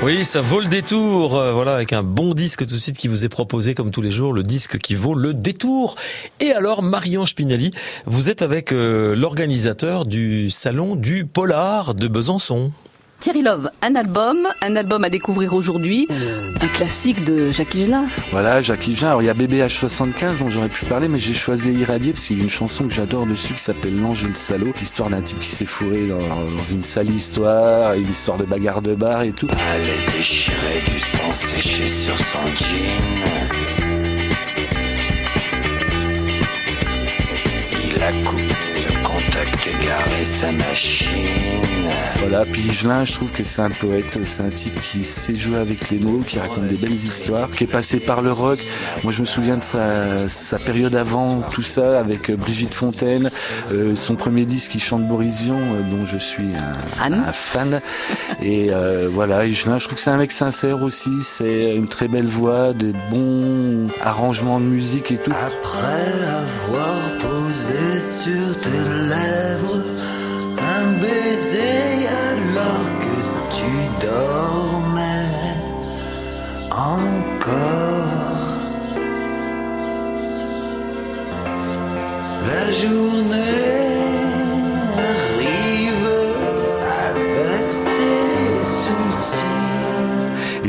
Oui, ça vaut le détour. Euh, voilà, avec un bon disque tout de suite qui vous est proposé comme tous les jours, le disque qui vaut le détour. Et alors, Marion Spinelli, vous êtes avec euh, l'organisateur du salon du Polar de Besançon. Thierry Love, un album, un album à découvrir aujourd'hui, un classique de Jacques Higelin. Voilà, Jacques Higelin. Alors il y a BBH75 dont j'aurais pu parler, mais j'ai choisi Irradier parce qu'il y a une chanson que j'adore dessus qui s'appelle L'Ange et le Salaud, l'histoire d'un type qui s'est fourré dans, une sale histoire, une histoire de bagarre de bar et tout. Elle déchirée du sang séché sur son jean. Il a coupé le contact égaré sa machine. Voilà, puis Higelin, je trouve que c'est un poète, c'est un type qui sait jouer avec les mots, qui raconte des belles histoires, qui est passé par le rock. Moi, je me souviens de sa, période avant tout ça, avec Brigitte Fontaine, euh, son premier disque qui chante Boris Vian, euh, dont je suis un fan. Et euh, voilà, Higelin, je trouve que c'est un mec sincère aussi, c'est une très belle voix, de bons arrangements de musique et tout. Après avoir posé sur tes lèvres un baiser dormais encore. La journée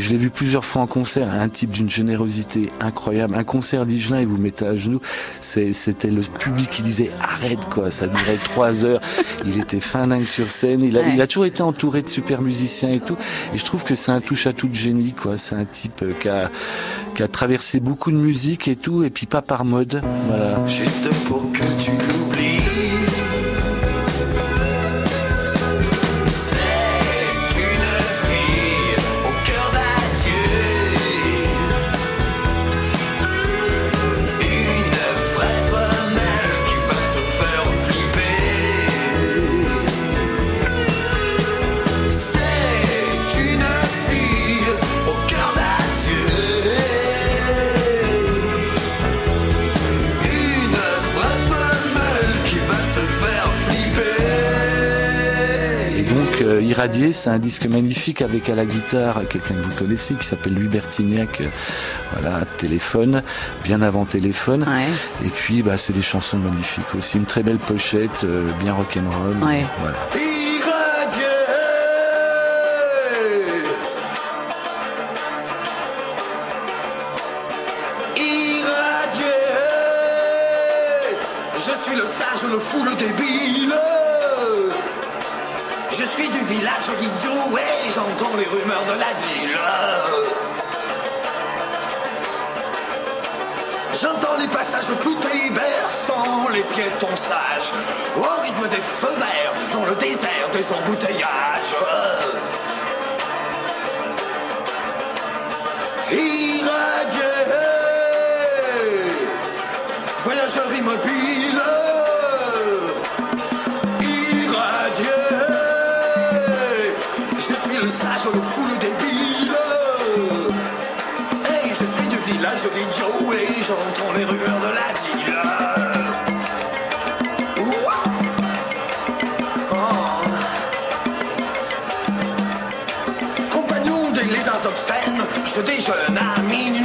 je l'ai vu plusieurs fois en concert, un type d'une générosité incroyable. Un concert d'Igelin, il vous mettait à genoux. C'était le public qui disait arrête quoi, ça durait trois heures. Il était fin dingue sur scène. Il a, il a toujours été entouré de super musiciens et tout. Et je trouve que c'est un touche à tout de génie quoi. C'est un type euh, qui a, qui a traversé beaucoup de musique et tout, et puis pas par mode. Voilà. Juste pour que tu Irradier, c'est un disque magnifique avec à la guitare quelqu'un que vous connaissez qui s'appelle Louis Bertignac, euh, voilà, téléphone, bien avant téléphone. Et puis bah, c'est des chansons magnifiques aussi, une très belle pochette, euh, bien rock'n'roll. Ouais. Voilà. Je suis le sage, le fou, le débile je suis du village d'idiot et j'entends les rumeurs de la ville. J'entends les passages cloutés, berçant les piétons sages, au rythme des feux verts, dans le désert des embouteillages. Irradié, voyageur immobile. D'idiot et j'entends les rumeurs de la ville. Oh. Compagnon des lézards obscènes, je déjeune à minuit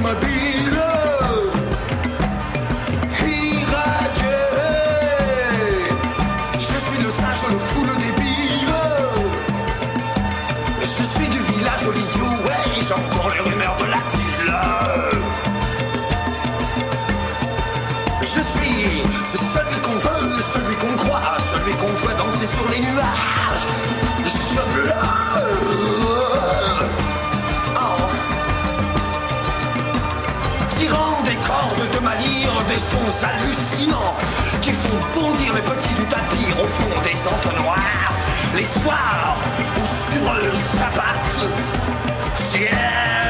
Madina. Sons hallucinants qui font bondir les petits du tapis au fond des entonnoirs. Les soirs où sur eux s'abattent fiers